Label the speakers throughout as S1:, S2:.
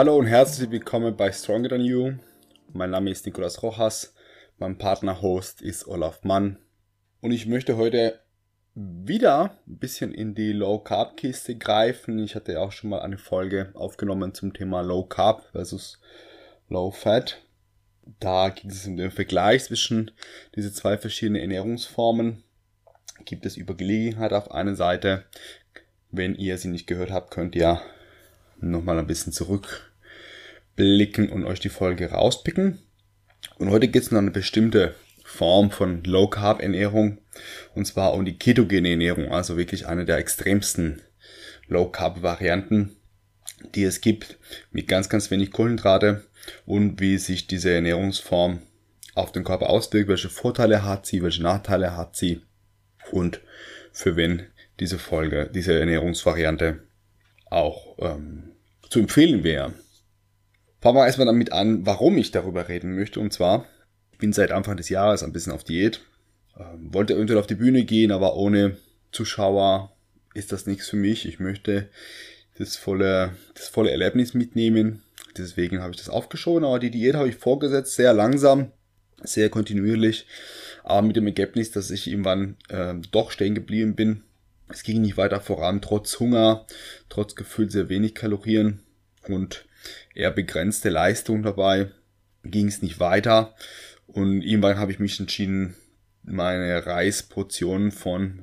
S1: Hallo und herzlich willkommen bei Stronger Than You. Mein Name ist Nicolas Rojas, mein Partner-Host ist Olaf Mann und ich möchte heute wieder ein bisschen in die Low Carb Kiste greifen. Ich hatte ja auch schon mal eine Folge aufgenommen zum Thema Low Carb versus Low Fat. Da ging es um den Vergleich zwischen diese zwei verschiedenen Ernährungsformen. Gibt es über Gelegenheit auf einer Seite. Wenn ihr sie nicht gehört habt, könnt ihr nochmal ein bisschen zurückblicken und euch die Folge rauspicken. Und heute geht es um eine bestimmte Form von Low Carb Ernährung und zwar um die ketogene Ernährung, also wirklich eine der extremsten Low Carb Varianten, die es gibt, mit ganz, ganz wenig Kohlenhydrate und wie sich diese Ernährungsform auf den Körper auswirkt, welche Vorteile hat sie, welche Nachteile hat sie und für wen diese Folge, diese Ernährungsvariante auch ähm, zu empfehlen wäre. Fangen wir erstmal damit an, warum ich darüber reden möchte. Und zwar, ich bin seit Anfang des Jahres ein bisschen auf Diät. Ähm, wollte eventuell auf die Bühne gehen, aber ohne Zuschauer ist das nichts für mich. Ich möchte das volle, das volle Erlebnis mitnehmen. Deswegen habe ich das aufgeschoben, aber die Diät habe ich vorgesetzt, sehr langsam, sehr kontinuierlich, aber mit dem Ergebnis, dass ich irgendwann äh, doch stehen geblieben bin. Es ging nicht weiter voran, trotz Hunger, trotz gefühlt sehr wenig Kalorien und eher begrenzte Leistung dabei, ging es nicht weiter. Und irgendwann habe ich mich entschieden, meine Reisportionen von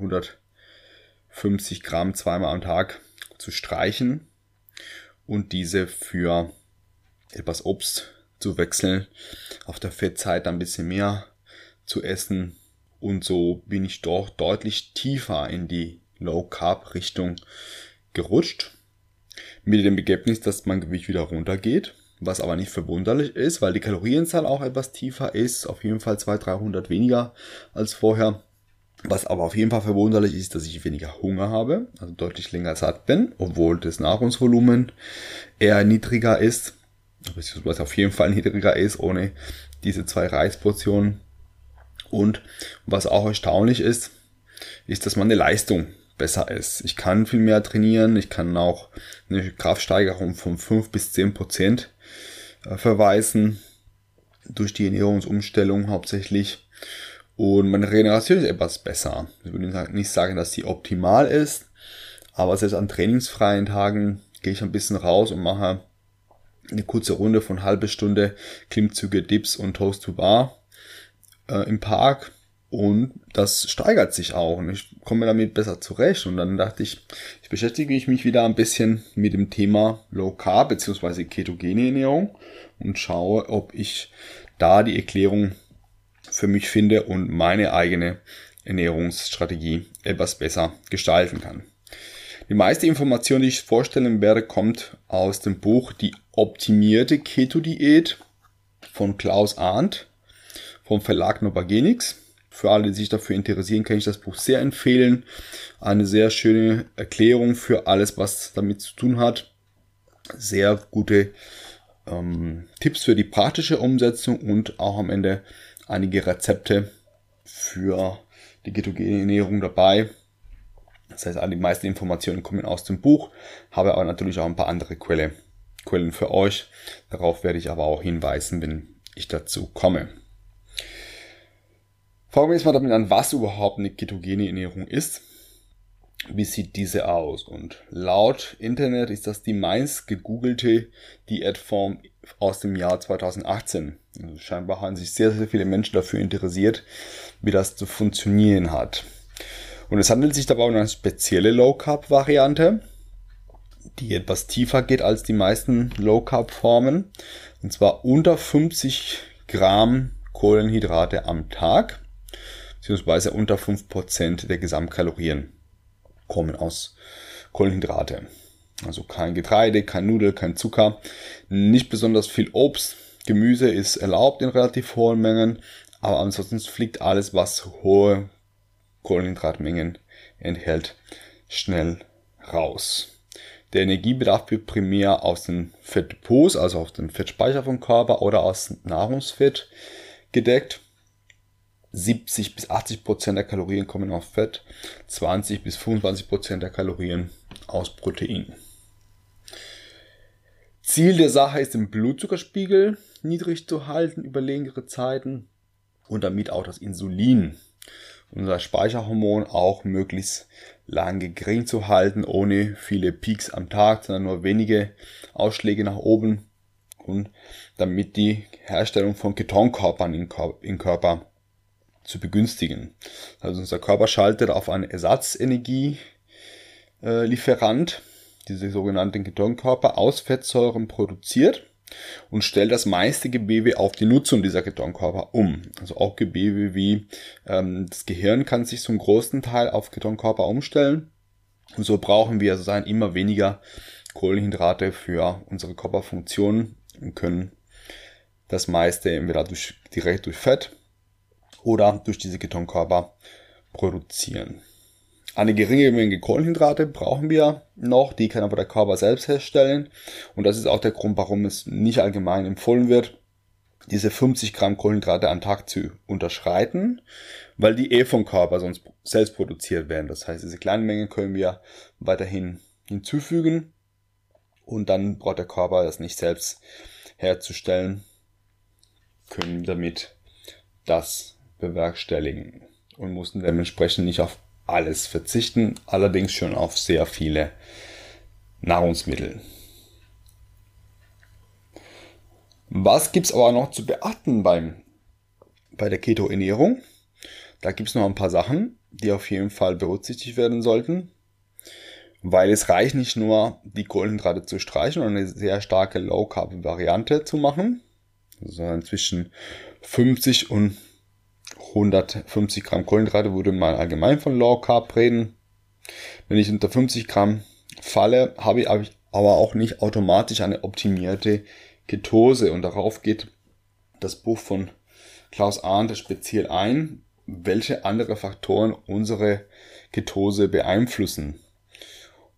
S1: 150 Gramm zweimal am Tag zu streichen und diese für etwas Obst zu wechseln, auf der Fettzeit ein bisschen mehr zu essen und so bin ich doch deutlich tiefer in die Low Carb Richtung gerutscht. Mit dem Ergebnis, dass mein Gewicht wieder runtergeht, was aber nicht verwunderlich ist, weil die Kalorienzahl auch etwas tiefer ist, auf jeden Fall 200, 300 weniger als vorher. Was aber auf jeden Fall verwunderlich ist, dass ich weniger Hunger habe, also deutlich länger satt bin, obwohl das Nahrungsvolumen eher niedriger ist, beziehungsweise auf jeden Fall niedriger ist, ohne diese zwei Reisportionen. Und was auch erstaunlich ist, ist, dass meine Leistung besser ist. Ich kann viel mehr trainieren, ich kann auch eine Kraftsteigerung von 5 bis 10 Prozent äh, verweisen durch die Ernährungsumstellung hauptsächlich. Und meine Regeneration ist etwas besser. Ich würde nicht sagen, dass sie optimal ist, aber selbst an trainingsfreien Tagen gehe ich ein bisschen raus und mache eine kurze Runde von halbe Stunde Klimmzüge, Dips und Toast to Bar äh, im Park und das steigert sich auch und ich komme damit besser zurecht. Und dann dachte ich, ich beschäftige mich wieder ein bisschen mit dem Thema Low Carb bzw. ketogene Ernährung und schaue, ob ich da die Erklärung für mich finde und meine eigene Ernährungsstrategie etwas besser gestalten kann. Die meiste Information, die ich vorstellen werde, kommt aus dem Buch Die optimierte Keto-Diät von Klaus Arndt vom Verlag Novagenix. Für alle, die sich dafür interessieren, kann ich das Buch sehr empfehlen. Eine sehr schöne Erklärung für alles, was damit zu tun hat. Sehr gute ähm, Tipps für die praktische Umsetzung und auch am Ende einige Rezepte für die ketogene Ernährung dabei. Das heißt, die meisten Informationen kommen aus dem Buch, habe aber natürlich auch ein paar andere Quelle, Quellen für euch. Darauf werde ich aber auch hinweisen, wenn ich dazu komme. Fangen wir jetzt mal damit an, was überhaupt eine ketogene Ernährung ist. Wie sieht diese aus? Und laut Internet ist das die meist gegoogelte Diätform aus dem Jahr 2018. Also scheinbar haben sich sehr, sehr viele Menschen dafür interessiert, wie das zu funktionieren hat. Und es handelt sich dabei um eine spezielle Low Carb Variante, die etwas tiefer geht als die meisten Low Carb Formen. Und zwar unter 50 Gramm Kohlenhydrate am Tag beziehungsweise unter 5% der Gesamtkalorien kommen aus Kohlenhydrate. Also kein Getreide, kein Nudel, kein Zucker, nicht besonders viel Obst. Gemüse ist erlaubt in relativ hohen Mengen, aber ansonsten fliegt alles, was hohe Kohlenhydratmengen enthält, schnell raus. Der Energiebedarf wird primär aus den Fettdepots, also aus dem Fettspeicher vom Körper oder aus Nahrungsfett gedeckt. 70 bis 80 Prozent der Kalorien kommen aus Fett, 20 bis 25 Prozent der Kalorien aus Protein. Ziel der Sache ist, den Blutzuckerspiegel niedrig zu halten über längere Zeiten und damit auch das Insulin, unser Speicherhormon, auch möglichst lange gering zu halten, ohne viele Peaks am Tag, sondern nur wenige Ausschläge nach oben und damit die Herstellung von Ketonkörpern im Körper zu begünstigen. Also unser Körper schaltet auf einen Ersatzenergielieferant, diese sogenannten Ketonkörper, aus Fettsäuren produziert und stellt das meiste Gewebe auf die Nutzung dieser Ketonkörper um. Also auch Gewebe wie ähm, das Gehirn kann sich zum großen Teil auf Ketonkörper umstellen. Und so brauchen wir sozusagen immer weniger Kohlenhydrate für unsere Körperfunktionen und können das meiste entweder durch, direkt durch Fett oder durch diese Ketonkörper produzieren. Eine geringe Menge Kohlenhydrate brauchen wir noch, die kann aber der Körper selbst herstellen. Und das ist auch der Grund, warum es nicht allgemein empfohlen wird, diese 50 Gramm Kohlenhydrate am Tag zu unterschreiten, weil die eh vom Körper sonst selbst produziert werden. Das heißt, diese kleinen Mengen können wir weiterhin hinzufügen und dann braucht der Körper das nicht selbst herzustellen, können damit das bewerkstelligen und mussten dementsprechend nicht auf alles verzichten, allerdings schon auf sehr viele Nahrungsmittel. Was gibt es aber noch zu beachten beim, bei der Keto-Ernährung? Da gibt es noch ein paar Sachen, die auf jeden Fall berücksichtigt werden sollten, weil es reicht nicht nur, die Kohlenhydrate zu streichen und eine sehr starke Low-Carb-Variante zu machen, sondern zwischen 50 und 150 Gramm Kohlenhydrate würde man allgemein von Low Carb reden. Wenn ich unter 50 Gramm falle, habe ich aber auch nicht automatisch eine optimierte Ketose und darauf geht das Buch von Klaus Arndt speziell ein, welche andere Faktoren unsere Ketose beeinflussen.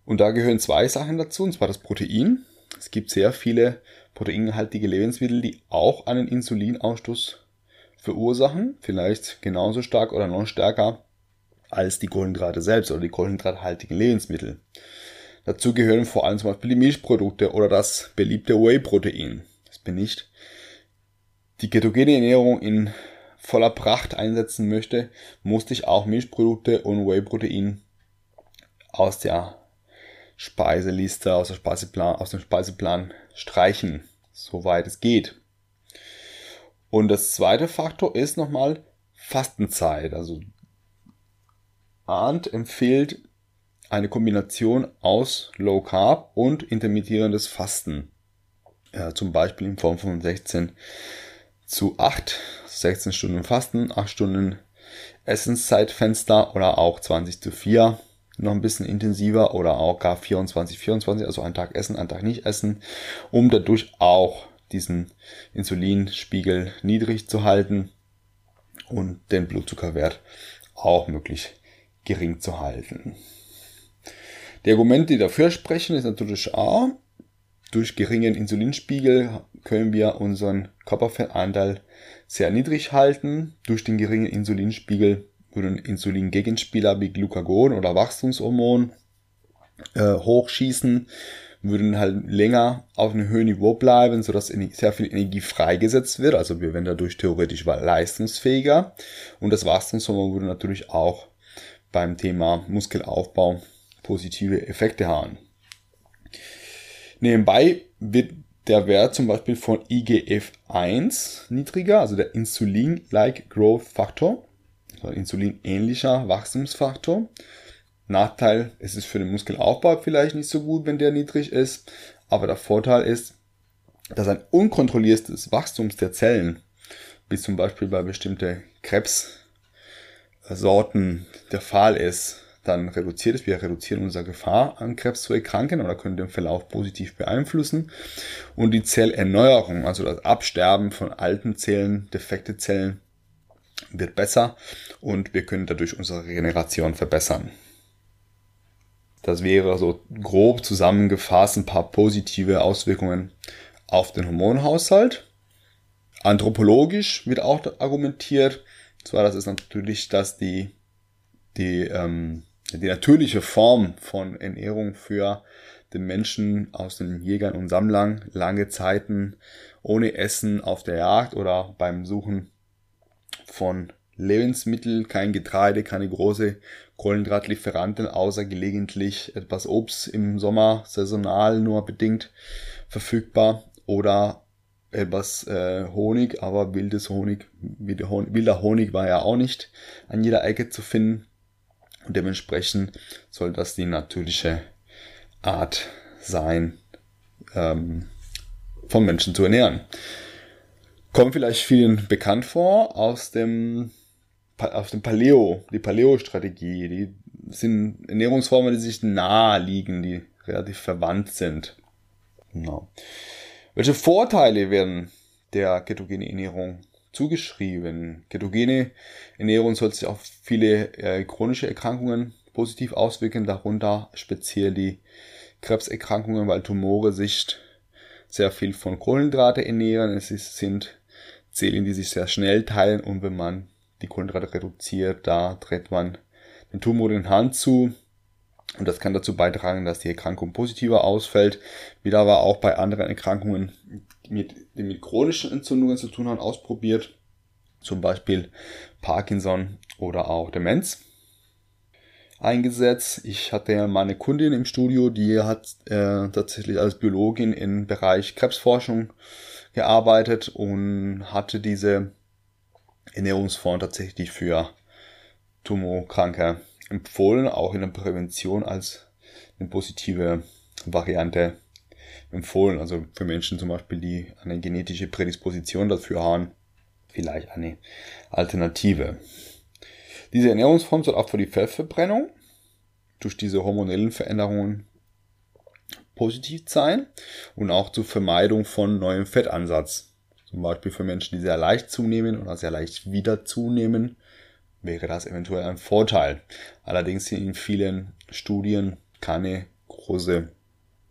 S1: Und da gehören zwei Sachen dazu, und zwar das Protein. Es gibt sehr viele proteinhaltige Lebensmittel, die auch einen Insulinausstoß verursachen, vielleicht genauso stark oder noch stärker als die Kohlenhydrate selbst oder die kohlenhydrathaltigen Lebensmittel. Dazu gehören vor allem zum Beispiel die Milchprodukte oder das beliebte Whey-Protein. Das bin ich. Die ketogene Ernährung in voller Pracht einsetzen möchte, musste ich auch Milchprodukte und Whey-Protein aus der Speiseliste, aus, der Speiseplan, aus dem Speiseplan streichen, soweit es geht. Und das zweite Faktor ist nochmal Fastenzeit. Also Arndt empfiehlt eine Kombination aus Low Carb und intermittierendes Fasten. Ja, zum Beispiel in Form von 16 zu 8, 16 Stunden Fasten, 8 Stunden Essenszeitfenster oder auch 20 zu 4, noch ein bisschen intensiver oder auch gar 24, 24, also einen Tag essen, einen Tag nicht essen, um dadurch auch diesen Insulinspiegel niedrig zu halten und den Blutzuckerwert auch möglichst gering zu halten. Die Argumente, die dafür sprechen, ist natürlich A, durch geringen Insulinspiegel können wir unseren Körperfettanteil sehr niedrig halten. Durch den geringen Insulinspiegel würden Insulingegenspieler wie Glucagon oder Wachstumshormon äh, hochschießen würden halt länger auf einem höheren Niveau bleiben, sodass sehr viel Energie freigesetzt wird. Also wir werden dadurch theoretisch leistungsfähiger. Und das Wachstumshormon würde natürlich auch beim Thema Muskelaufbau positive Effekte haben. Nebenbei wird der Wert zum Beispiel von IGF-1 niedriger, also der Insulin-like Growth Factor, also Insulin-ähnlicher Wachstumsfaktor. Nachteil ist es für den Muskelaufbau vielleicht nicht so gut, wenn der niedrig ist. Aber der Vorteil ist, dass ein unkontrolliertes Wachstum der Zellen, wie zum Beispiel bei bestimmten Krebssorten der Fall ist, dann reduziert es. Wir reduzieren unsere Gefahr, an Krebs zu erkranken oder können den Verlauf positiv beeinflussen. Und die Zellerneuerung, also das Absterben von alten Zellen, defekte Zellen, wird besser und wir können dadurch unsere Regeneration verbessern. Das wäre so grob zusammengefasst ein paar positive Auswirkungen auf den Hormonhaushalt. Anthropologisch wird auch argumentiert, zwar das ist natürlich, dass die, die, ähm, die natürliche Form von Ernährung für den Menschen aus den Jägern und Sammlern lange Zeiten ohne Essen auf der Jagd oder beim Suchen von Lebensmittel, kein Getreide, keine große Kohlenhydratlieferanten, außer gelegentlich etwas Obst im Sommer saisonal nur bedingt verfügbar oder etwas äh, Honig, aber wildes Honig, wilder Honig war ja auch nicht an jeder Ecke zu finden. Und dementsprechend soll das die natürliche Art sein, ähm, vom Menschen zu ernähren. Kommt vielleicht vielen bekannt vor aus dem, aus dem Paleo, die Paleo-Strategie. Die sind Ernährungsformen, die sich nahe liegen, die relativ verwandt sind. Genau. Welche Vorteile werden der ketogenen Ernährung zugeschrieben? Ketogene Ernährung soll sich auf viele äh, chronische Erkrankungen positiv auswirken, darunter speziell die Krebserkrankungen, weil Tumore sich sehr viel von Kohlenhydrate ernähren. Es ist, sind Zellen, die sich sehr schnell teilen und wenn man die Kohlenhydrate reduziert, da dreht man den Tumor in Hand zu. Und das kann dazu beitragen, dass die Erkrankung positiver ausfällt. Wird aber auch bei anderen Erkrankungen, mit, die mit chronischen Entzündungen zu tun haben, ausprobiert. Zum Beispiel Parkinson oder auch Demenz eingesetzt. Ich hatte ja meine Kundin im Studio, die hat äh, tatsächlich als Biologin im Bereich Krebsforschung gearbeitet und hatte diese Ernährungsform tatsächlich für Tumorkranke empfohlen, auch in der Prävention als eine positive Variante empfohlen. Also für Menschen zum Beispiel, die eine genetische Prädisposition dafür haben, vielleicht eine Alternative. Diese Ernährungsform soll auch für die Fettverbrennung durch diese hormonellen Veränderungen positiv sein und auch zur Vermeidung von neuem Fettansatz. Zum Beispiel für Menschen, die sehr leicht zunehmen oder sehr leicht wieder zunehmen, wäre das eventuell ein Vorteil. Allerdings sind in vielen Studien keine große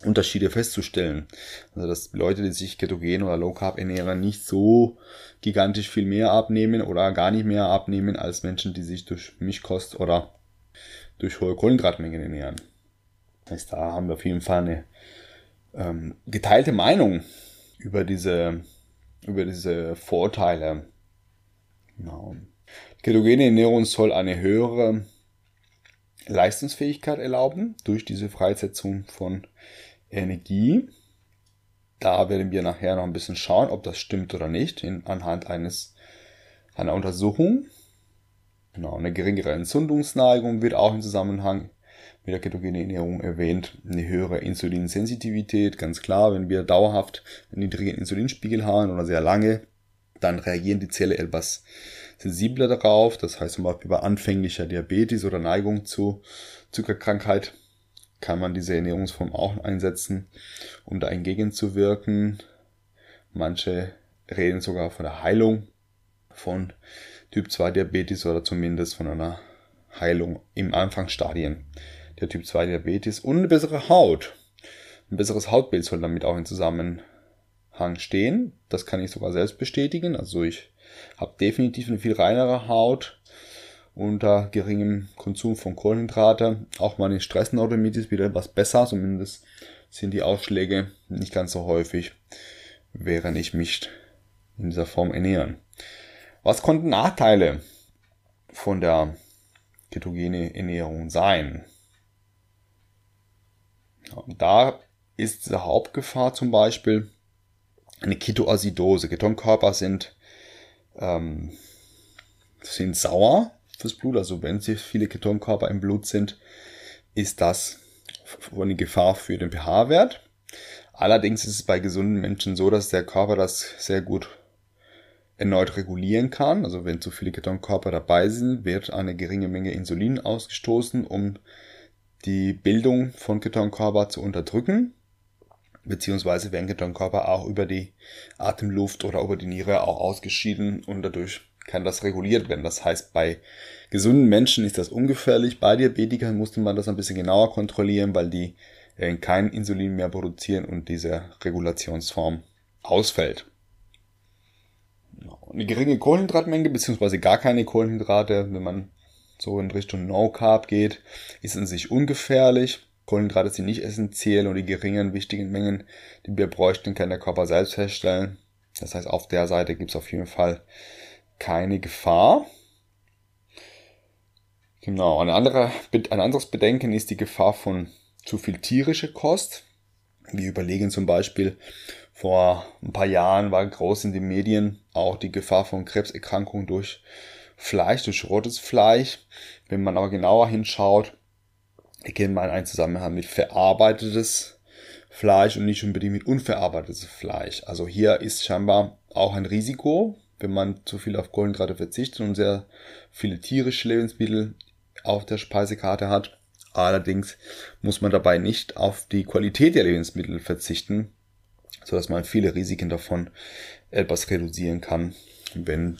S1: Unterschiede festzustellen. Also dass Leute, die sich ketogen oder Low Carb ernähren, nicht so gigantisch viel mehr abnehmen oder gar nicht mehr abnehmen als Menschen, die sich durch Milchkost oder durch hohe Kohlenhydratmengen ernähren. Das heißt, da haben wir auf jeden Fall eine ähm, geteilte Meinung über diese, über diese Vorteile. Genau. Ketogene Ernährung soll eine höhere Leistungsfähigkeit erlauben durch diese Freisetzung von Energie. Da werden wir nachher noch ein bisschen schauen, ob das stimmt oder nicht, in, anhand eines, einer Untersuchung. Genau, eine geringere Entzündungsneigung wird auch im Zusammenhang mit der ketogenen Ernährung erwähnt. Eine höhere Insulinsensitivität, ganz klar, wenn wir dauerhaft einen niedrigen Insulinspiegel haben oder sehr lange, dann reagieren die Zelle etwas sensibler darauf. Das heißt zum Beispiel bei anfänglicher Diabetes oder Neigung zu Zuckerkrankheit kann man diese Ernährungsform auch einsetzen, um da entgegenzuwirken. Manche reden sogar von der Heilung von Typ 2 Diabetes oder zumindest von einer Heilung im Anfangsstadien der Typ 2 Diabetes und eine bessere Haut. Ein besseres Hautbild soll damit auch in Zusammenhang stehen. Das kann ich sogar selbst bestätigen. Also ich habe definitiv eine viel reinere Haut unter geringem Konsum von Kohlenhydrate. Auch meine Stressneurodermitis wieder etwas besser, zumindest sind die Ausschläge nicht ganz so häufig, während ich mich in dieser Form ernähren. Was konnten Nachteile von der ketogene Ernährung sein? Da ist die Hauptgefahr zum Beispiel eine Ketoacidose. Ketonkörper sind, ähm, sind sauer fürs Blut. Also wenn sie viele Ketonkörper im Blut sind, ist das eine Gefahr für den pH-Wert. Allerdings ist es bei gesunden Menschen so, dass der Körper das sehr gut erneut regulieren kann. Also wenn zu viele Ketonkörper dabei sind, wird eine geringe Menge Insulin ausgestoßen, um die Bildung von Ketonkörper zu unterdrücken. Beziehungsweise werden Ketonkörper auch über die Atemluft oder über die Niere auch ausgeschieden und dadurch kann das reguliert werden. Das heißt, bei gesunden Menschen ist das ungefährlich. Bei Diabetikern musste man das ein bisschen genauer kontrollieren, weil die äh, kein Insulin mehr produzieren und diese Regulationsform ausfällt. Eine geringe Kohlenhydratmenge beziehungsweise gar keine Kohlenhydrate, wenn man so in Richtung No Carb geht, ist in sich ungefährlich. Kohlenhydrate sind nicht essentiell und die geringen wichtigen Mengen, die wir bräuchten, kann der Körper selbst herstellen. Das heißt, auf der Seite gibt es auf jeden Fall keine Gefahr. Genau, ein, anderer, ein anderes Bedenken ist die Gefahr von zu viel tierischer Kost. Wir überlegen zum Beispiel, vor ein paar Jahren war groß in den Medien auch die Gefahr von Krebserkrankungen durch Fleisch, durch rotes Fleisch. Wenn man aber genauer hinschaut, erkennt man einen Zusammenhang mit verarbeitetes Fleisch und nicht unbedingt mit unverarbeitetes Fleisch. Also hier ist scheinbar auch ein Risiko, wenn man zu viel auf Kohlenhydrate verzichtet und sehr viele tierische Lebensmittel auf der Speisekarte hat. Allerdings muss man dabei nicht auf die Qualität der Lebensmittel verzichten, so dass man viele Risiken davon etwas reduzieren kann, wenn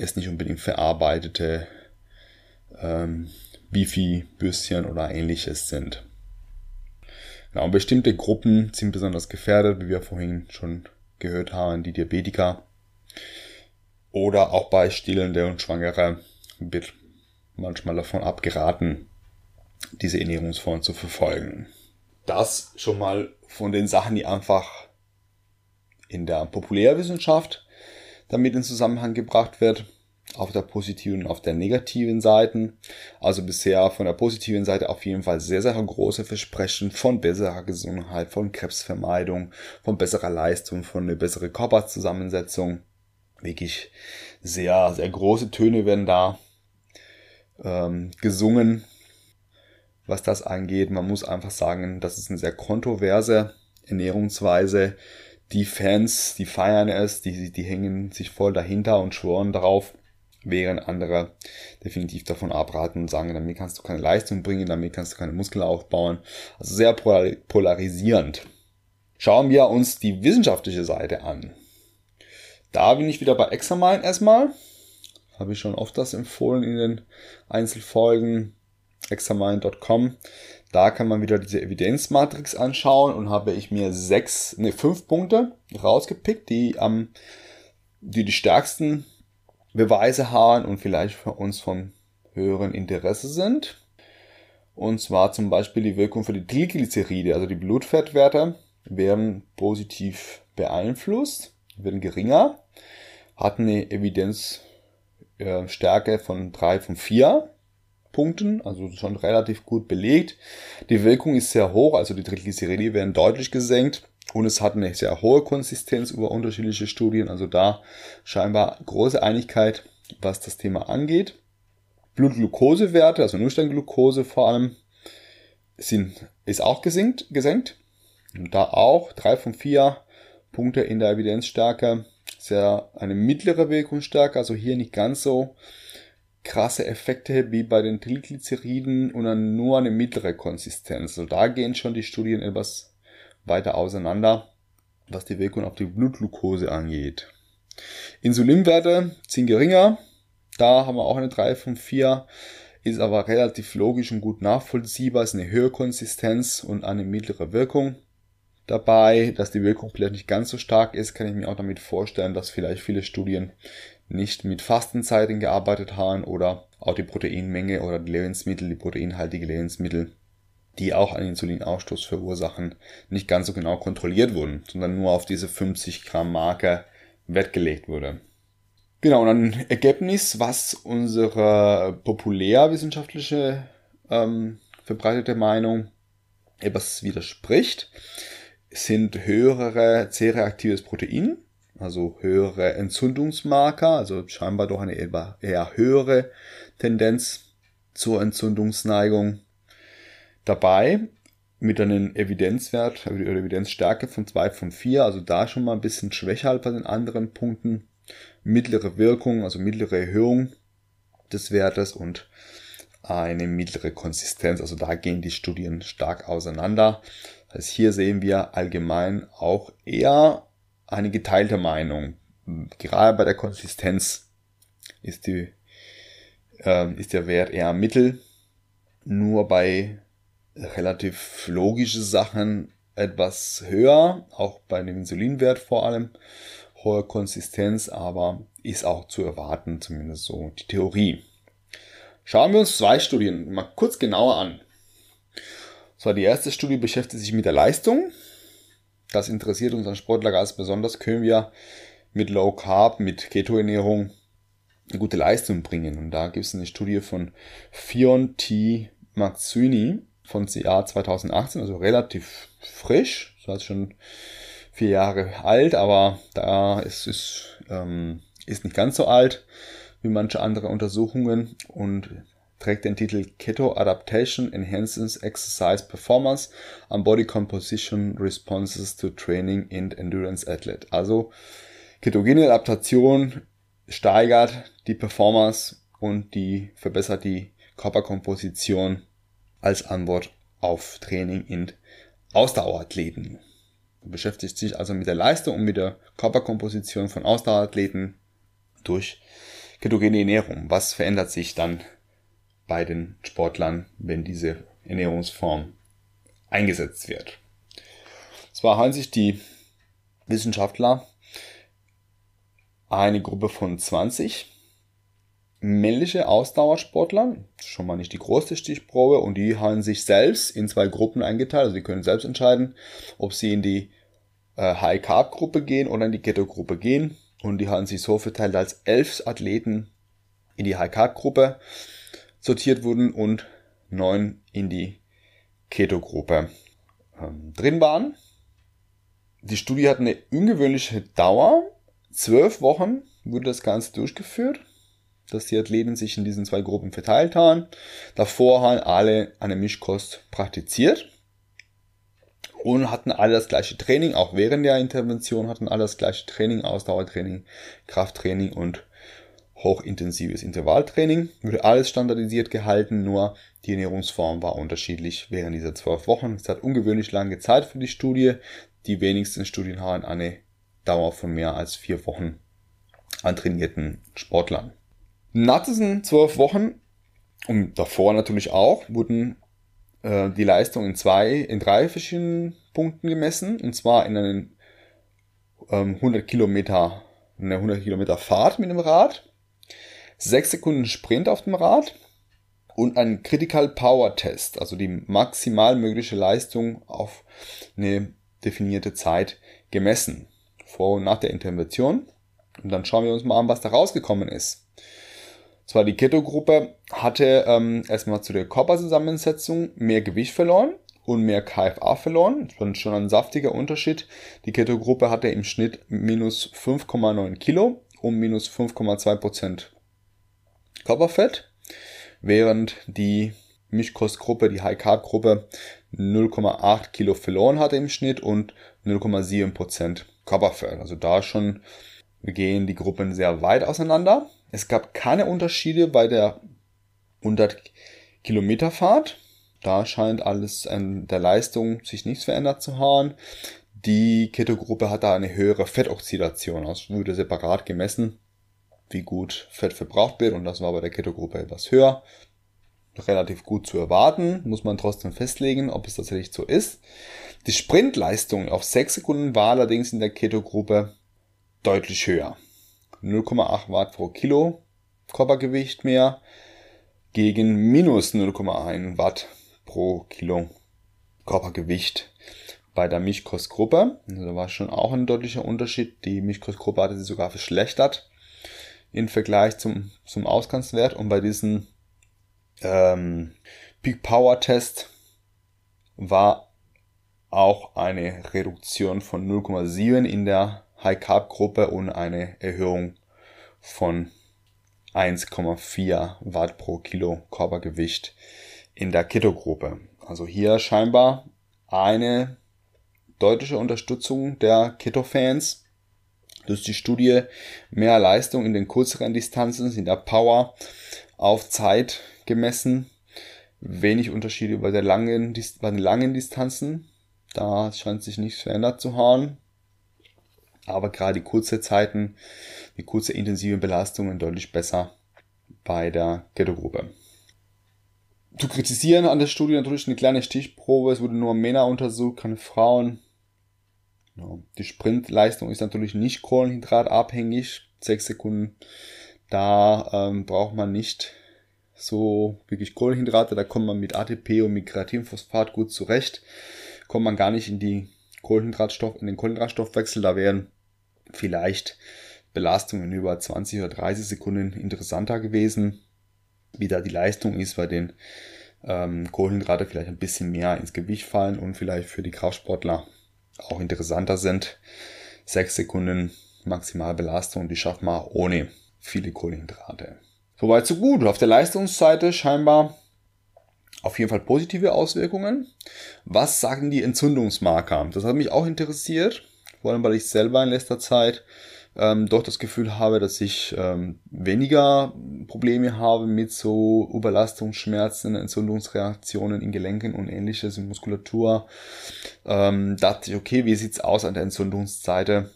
S1: es nicht unbedingt verarbeitete ähm, Bifi-Bürstchen oder ähnliches sind. Genau, bestimmte Gruppen sind besonders gefährdet, wie wir vorhin schon gehört haben, die Diabetiker. Oder auch bei Stillende und Schwangere wird manchmal davon abgeraten, diese Ernährungsform zu verfolgen. Das schon mal von den Sachen, die einfach in der Populärwissenschaft damit in Zusammenhang gebracht wird, auf der positiven und auf der negativen Seite. Also bisher von der positiven Seite auf jeden Fall sehr, sehr große Versprechen von besserer Gesundheit, von Krebsvermeidung, von besserer Leistung, von einer besseren Körperzusammensetzung. Wirklich sehr, sehr große Töne werden da ähm, gesungen, was das angeht. Man muss einfach sagen, das ist eine sehr kontroverse Ernährungsweise. Die Fans, die feiern es, die, die hängen sich voll dahinter und schworen darauf, während andere definitiv davon abraten und sagen, damit kannst du keine Leistung bringen, damit kannst du keine Muskeln aufbauen. Also sehr polarisierend. Schauen wir uns die wissenschaftliche Seite an. Da bin ich wieder bei Examine erstmal. Habe ich schon oft das empfohlen in den Einzelfolgen. Examine.com. Da kann man wieder diese Evidenzmatrix anschauen und habe ich mir sechs, ne, fünf Punkte rausgepickt, die am, die die stärksten Beweise haben und vielleicht für uns von höherem Interesse sind. Und zwar zum Beispiel die Wirkung für die Triglyceride, also die Blutfettwerte werden positiv beeinflusst, werden geringer, hat eine Evidenzstärke von drei von vier Punkten, also schon relativ gut belegt. Die Wirkung ist sehr hoch, also die Triglyceride werden deutlich gesenkt und es hat eine sehr hohe Konsistenz über unterschiedliche Studien, also da scheinbar große Einigkeit, was das Thema angeht. Blutglukosewerte, also Nüchternglukose vor allem, sind, ist auch gesenkt, gesenkt. Und da auch drei von vier Punkte in der Evidenzstärke, sehr eine mittlere Wirkungsstärke, also hier nicht ganz so krasse Effekte wie bei den Triglyceriden und dann nur eine mittlere Konsistenz. Also da gehen schon die Studien etwas weiter auseinander, was die Wirkung auf die Blutglucose angeht. Insulinwerte sind geringer. Da haben wir auch eine 3 von 4. Ist aber relativ logisch und gut nachvollziehbar. Ist eine höhere Konsistenz und eine mittlere Wirkung dabei. Dass die Wirkung vielleicht nicht ganz so stark ist, kann ich mir auch damit vorstellen, dass vielleicht viele Studien nicht mit Fastenzeiten gearbeitet haben oder auch die Proteinmenge oder die Lebensmittel, die proteinhaltige Lebensmittel die auch einen Insulinausstoß verursachen, nicht ganz so genau kontrolliert wurden, sondern nur auf diese 50 Gramm Marke Wert gelegt wurde. Genau, und ein Ergebnis, was unsere populärwissenschaftliche ähm, verbreitete Meinung etwas widerspricht, sind höhere C-reaktives Protein, also höhere Entzündungsmarker, also scheinbar doch eine eher höhere Tendenz zur Entzündungsneigung dabei mit einem Evidenzwert oder Evidenzstärke von 2 von 4, also da schon mal ein bisschen schwächer als bei den anderen Punkten. Mittlere Wirkung, also mittlere Erhöhung des Wertes und eine mittlere Konsistenz. Also da gehen die Studien stark auseinander. Das heißt, hier sehen wir allgemein auch eher eine geteilte Meinung. Gerade bei der Konsistenz ist, die, äh, ist der Wert eher mittel. Nur bei relativ logische Sachen etwas höher, auch bei dem Insulinwert vor allem, hohe Konsistenz, aber ist auch zu erwarten, zumindest so die Theorie. Schauen wir uns zwei Studien mal kurz genauer an. So, die erste Studie beschäftigt sich mit der Leistung. Das interessiert unseren Sportler ganz besonders. Können wir mit Low Carb, mit Keto-Ernährung eine gute Leistung bringen? Und da gibt es eine Studie von Fion T. Matsuni von CA 2018, also relativ frisch. Das heißt schon vier Jahre alt, aber da ist es ähm, ist nicht ganz so alt wie manche andere Untersuchungen und trägt den Titel Keto Adaptation Enhances Exercise Performance and Body Composition Responses to Training in Endurance Athlete. Also ketogene Adaptation steigert die Performance und die verbessert die Körperkomposition als Antwort auf Training in Ausdauerathleten. Beschäftigt sich also mit der Leistung und mit der Körperkomposition von Ausdauerathleten durch ketogene Ernährung. Was verändert sich dann bei den Sportlern, wenn diese Ernährungsform eingesetzt wird? Zwar haben sich die Wissenschaftler eine Gruppe von 20 männliche Ausdauersportler, schon mal nicht die größte Stichprobe, und die haben sich selbst in zwei Gruppen eingeteilt. Also sie können selbst entscheiden, ob sie in die äh, High Carb Gruppe gehen oder in die Keto Gruppe gehen. Und die haben sich so verteilt, als elf Athleten in die High Carb Gruppe sortiert wurden und neun in die Keto Gruppe ähm, drin waren. Die Studie hat eine ungewöhnliche Dauer. Zwölf Wochen wurde das Ganze durchgeführt dass die Athleten sich in diesen zwei Gruppen verteilt haben. Davor haben alle eine Mischkost praktiziert und hatten alle das gleiche Training, auch während der Intervention hatten alle das gleiche Training, Ausdauertraining, Krafttraining und hochintensives Intervalltraining. Wurde alles standardisiert gehalten, nur die Ernährungsform war unterschiedlich während dieser zwölf Wochen. Es hat ungewöhnlich lange Zeit für die Studie. Die wenigsten Studien haben eine Dauer von mehr als vier Wochen an trainierten Sportlern. Nach diesen zwölf Wochen und davor natürlich auch wurden äh, die Leistungen in zwei, in drei verschiedenen Punkten gemessen und zwar in einen ähm, 100 Kilometer, eine 100 Kilometer Fahrt mit dem Rad, sechs Sekunden Sprint auf dem Rad und ein Critical Power Test, also die maximal mögliche Leistung auf eine definierte Zeit gemessen, vor und nach der Intervention. Und dann schauen wir uns mal an, was da rausgekommen ist. Zwar die Keto-Gruppe hatte ähm, erstmal zu der Körperzusammensetzung mehr Gewicht verloren und mehr KFA verloren. Das war schon ein saftiger Unterschied. Die Keto-Gruppe hatte im Schnitt minus 5,9 Kilo und minus 5,2 Prozent Körperfett, während die Mischkostgruppe, die High-Carb-Gruppe 0,8 Kilo verloren hatte im Schnitt und 0,7 Prozent Körperfett. Also da schon gehen die Gruppen sehr weit auseinander. Es gab keine Unterschiede bei der 100 Kilometer Fahrt. Da scheint alles an der Leistung sich nichts verändert zu haben. Die Keto-Gruppe hat da eine höhere Fettoxidation. Also wurde separat gemessen, wie gut Fett verbraucht wird. Und das war bei der Keto-Gruppe etwas höher. Relativ gut zu erwarten. Muss man trotzdem festlegen, ob es tatsächlich so ist. Die Sprintleistung auf 6 Sekunden war allerdings in der Keto-Gruppe deutlich höher. 0,8 Watt pro Kilo Körpergewicht mehr gegen minus 0,1 Watt pro Kilo Körpergewicht bei der Milchkostgruppe. Also da war schon auch ein deutlicher Unterschied. Die Milchkostgruppe hatte sie sogar verschlechtert im Vergleich zum, zum Ausgangswert. Und bei diesem ähm, Peak Power Test war auch eine Reduktion von 0,7 in der High-Carb-Gruppe und eine Erhöhung von 1,4 Watt pro Kilo Körpergewicht in der Keto-Gruppe. Also hier scheinbar eine deutliche Unterstützung der Keto-Fans durch die Studie mehr Leistung in den kürzeren Distanzen, in der Power auf Zeit gemessen, wenig Unterschiede bei, der langen, bei den langen Distanzen. Da scheint sich nichts verändert zu haben aber gerade die kurze Zeiten, die kurze intensive Belastungen deutlich besser bei der Ghetto-Gruppe. Zu kritisieren an der Studie natürlich eine kleine Stichprobe, es wurde nur Männer untersucht, keine Frauen. Ja, die Sprintleistung ist natürlich nicht kohlenhydratabhängig, sechs Sekunden. Da ähm, braucht man nicht so wirklich Kohlenhydrate, da kommt man mit ATP und mit Kreatinphosphat gut zurecht. Kommt man gar nicht in die Kohlenhydratstoff, in den Kohlenhydratstoffwechsel, da wären vielleicht Belastungen über 20 oder 30 Sekunden interessanter gewesen. Wie da die Leistung ist, bei den ähm, Kohlenhydrate vielleicht ein bisschen mehr ins Gewicht fallen und vielleicht für die Kraftsportler auch interessanter sind. Sechs Sekunden Maximalbelastung, die schafft man ohne viele Kohlenhydrate. Soweit so gut. Auf der Leistungsseite scheinbar auf jeden Fall positive Auswirkungen. Was sagen die Entzündungsmarker? Das hat mich auch interessiert, vor allem weil ich selber in letzter Zeit ähm, doch das Gefühl habe, dass ich ähm, weniger Probleme habe mit so Überlastungsschmerzen, Entzündungsreaktionen in Gelenken und ähnliches in Muskulatur. Ähm, dachte ich, okay, wie sieht's aus an der Entzündungsseite?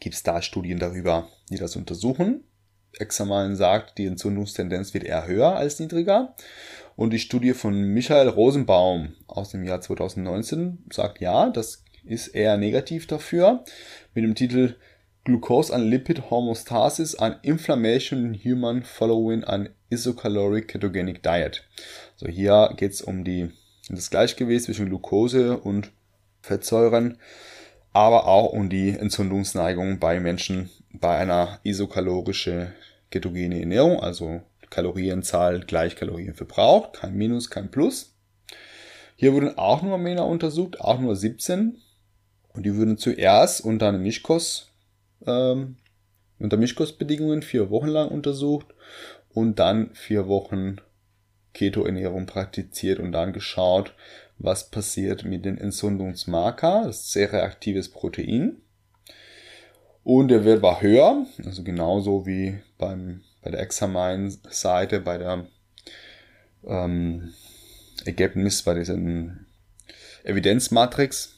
S1: Gibt es da Studien darüber, die das untersuchen? Examen sagt, die Entzündungstendenz wird eher höher als niedriger. Und die Studie von Michael Rosenbaum aus dem Jahr 2019 sagt ja, das ist eher negativ dafür. Mit dem Titel Glucose and Lipid Homeostasis and Inflammation in Human Following an Isocaloric Ketogenic Diet. So hier geht es um die, das Gleichgewicht zwischen Glucose und Fettsäuren, aber auch um die Entzündungsneigung bei Menschen bei einer isokalorischen ketogene Ernährung, also Kalorienzahl gleich Kalorienverbrauch, kein Minus, kein Plus. Hier wurden auch nur Männer untersucht, auch nur 17. Und die wurden zuerst unter einem Mischkost ähm, unter Mischkostbedingungen vier Wochen lang untersucht und dann vier Wochen Keto-Ernährung praktiziert und dann geschaut, was passiert mit den Entzündungsmarker. Das ist sehr reaktives Protein. Und der Wert war höher, also genauso wie beim, bei der Examine-Seite, bei der ähm, Ergebnis, bei diesem Evidenzmatrix.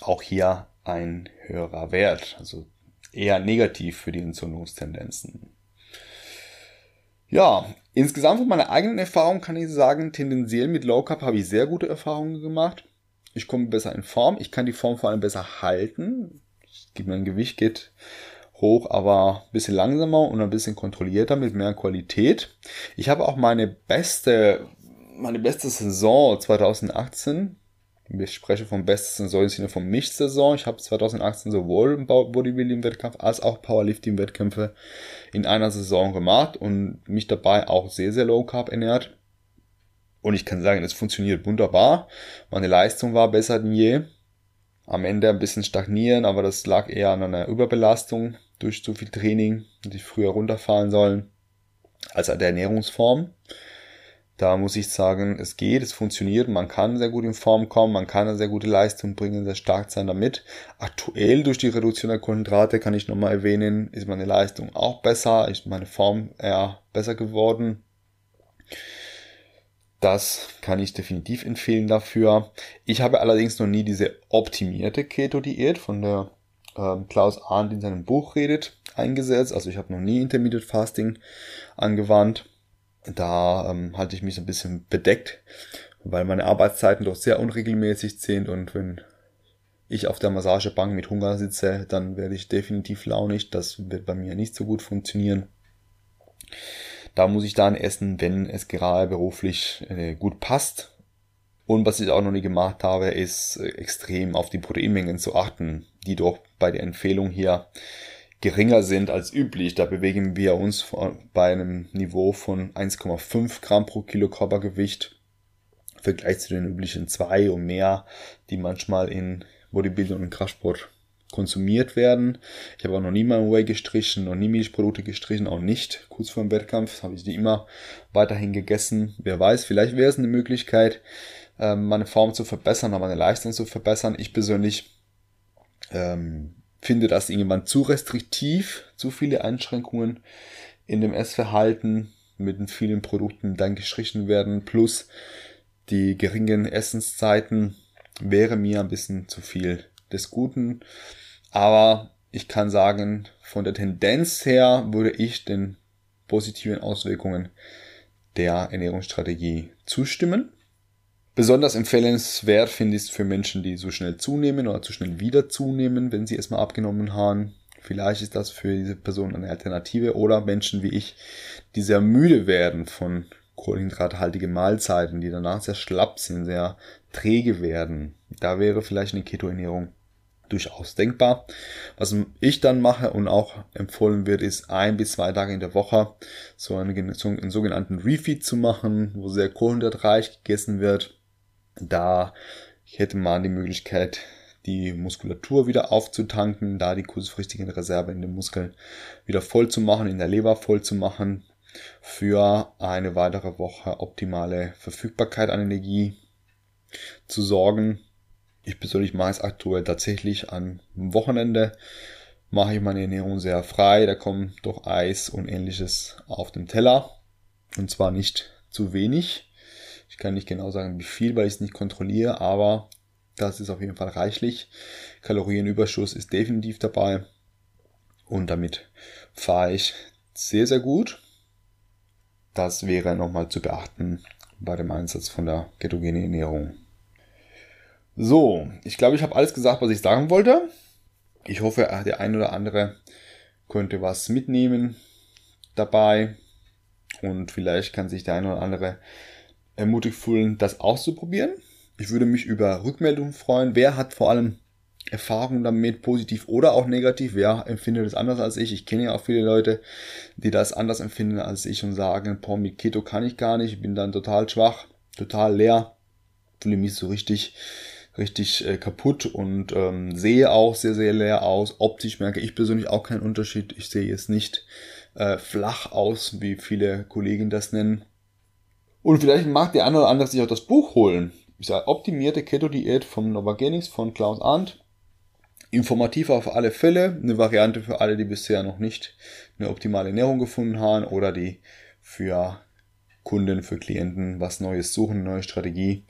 S1: Auch hier ein höherer Wert, also eher negativ für die Entzündungstendenzen. Ja, insgesamt von meiner eigenen Erfahrung kann ich sagen, tendenziell mit Low Carb habe ich sehr gute Erfahrungen gemacht. Ich komme besser in Form, ich kann die Form vor allem besser halten. Mein Gewicht geht hoch, aber ein bisschen langsamer und ein bisschen kontrollierter mit mehr Qualität. Ich habe auch meine beste, meine beste Saison 2018 ich spreche vom besten Saison im Sinne von Mischsaison. Ich habe 2018 sowohl Bodybuilding-Wettkampf als auch Powerlifting-Wettkämpfe in einer Saison gemacht und mich dabei auch sehr, sehr low carb ernährt. Und ich kann sagen, es funktioniert wunderbar. Meine Leistung war besser denn je. Am Ende ein bisschen stagnieren, aber das lag eher an einer Überbelastung durch zu viel Training, die früher runterfahren sollen, als an der Ernährungsform. Da muss ich sagen, es geht, es funktioniert, man kann sehr gut in Form kommen, man kann eine sehr gute Leistung bringen, sehr stark sein damit. Aktuell durch die Reduktion der Kohlenhydrate kann ich nochmal erwähnen, ist meine Leistung auch besser, ist meine Form eher besser geworden. Das kann ich definitiv empfehlen dafür. Ich habe allerdings noch nie diese optimierte Keto-Diät von der ähm, Klaus Arndt in seinem Buch redet, eingesetzt. Also ich habe noch nie Intermediate Fasting angewandt da ähm, halte ich mich so ein bisschen bedeckt, weil meine Arbeitszeiten doch sehr unregelmäßig sind und wenn ich auf der Massagebank mit Hunger sitze, dann werde ich definitiv launig. Das wird bei mir nicht so gut funktionieren. Da muss ich dann essen, wenn es gerade beruflich äh, gut passt. Und was ich auch noch nie gemacht habe, ist äh, extrem auf die Proteinmengen zu achten, die doch bei der Empfehlung hier geringer sind als üblich. Da bewegen wir uns bei einem Niveau von 1,5 Gramm pro Kilo Körpergewicht im Vergleich zu den üblichen zwei und mehr, die manchmal in Bodybuilding und Kraftsport konsumiert werden. Ich habe auch noch nie mal Whey gestrichen, noch nie Milchprodukte gestrichen, auch nicht. Kurz vor dem Wettkampf habe ich die immer weiterhin gegessen. Wer weiß, vielleicht wäre es eine Möglichkeit, ähm, meine Form zu verbessern, meine Leistung zu verbessern. Ich persönlich ähm, finde das irgendwann zu restriktiv, zu viele Einschränkungen in dem Essverhalten mit den vielen Produkten dann gestrichen werden, plus die geringen Essenszeiten wäre mir ein bisschen zu viel des Guten. Aber ich kann sagen, von der Tendenz her würde ich den positiven Auswirkungen der Ernährungsstrategie zustimmen. Besonders empfehlenswert finde ich es für Menschen, die so schnell zunehmen oder zu schnell wieder zunehmen, wenn sie erstmal abgenommen haben. Vielleicht ist das für diese Person eine Alternative oder Menschen wie ich, die sehr müde werden von kohlenhydrathaltigen Mahlzeiten, die danach sehr schlapp sind, sehr träge werden. Da wäre vielleicht eine Keto-Ernährung durchaus denkbar. Was ich dann mache und auch empfohlen wird, ist ein bis zwei Tage in der Woche so einen, so einen sogenannten Refeed zu machen, wo sehr kohlenhydratreich gegessen wird. Da hätte man die Möglichkeit, die Muskulatur wieder aufzutanken, da die kurzfristigen Reserve in den Muskeln wieder voll zu machen, in der Leber voll zu machen, für eine weitere Woche optimale Verfügbarkeit an Energie zu sorgen. Ich persönlich mache es aktuell tatsächlich am Wochenende. Mache ich meine Ernährung sehr frei. Da kommt doch Eis und ähnliches auf den Teller. Und zwar nicht zu wenig. Ich kann nicht genau sagen, wie viel, weil ich es nicht kontrolliere, aber das ist auf jeden Fall reichlich. Kalorienüberschuss ist definitiv dabei. Und damit fahre ich sehr, sehr gut. Das wäre nochmal zu beachten bei dem Einsatz von der ketogenen Ernährung. So, ich glaube, ich habe alles gesagt, was ich sagen wollte. Ich hoffe, der ein oder andere könnte was mitnehmen dabei und vielleicht kann sich der ein oder andere ermutigt fühlen, das auszuprobieren. Ich würde mich über Rückmeldungen freuen. Wer hat vor allem Erfahrungen damit, positiv oder auch negativ? Wer empfindet es anders als ich? Ich kenne ja auch viele Leute, die das anders empfinden als ich und sagen, boah, mit Keto kann ich gar nicht, ich bin dann total schwach, total leer, fühle mich so richtig, richtig äh, kaputt und ähm, sehe auch sehr, sehr leer aus. Optisch merke ich persönlich auch keinen Unterschied. Ich sehe jetzt nicht äh, flach aus, wie viele Kollegen das nennen. Und vielleicht mag der eine oder andere sich auch das Buch holen ich sage, optimierte Keto-Diät vom Novagenix von Klaus Arndt. Informativ auf alle Fälle, eine Variante für alle, die bisher noch nicht eine optimale Ernährung gefunden haben oder die für Kunden, für Klienten was Neues suchen, neue Strategie.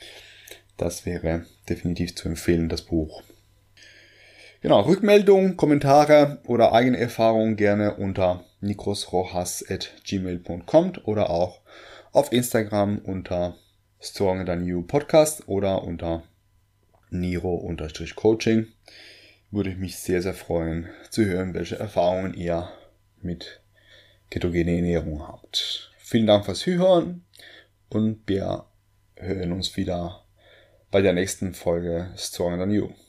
S1: Das wäre definitiv zu empfehlen, das Buch. Genau, Rückmeldungen, Kommentare oder eigene Erfahrungen gerne unter nikrosrojas.gmail.com oder auch auf Instagram unter Stronger Than You Podcast oder unter Niro-Coaching. Würde ich mich sehr, sehr freuen zu hören, welche Erfahrungen ihr mit ketogene Ernährung habt. Vielen Dank fürs Zuhören und wir hören uns wieder bei der nächsten Folge Stronger Than You.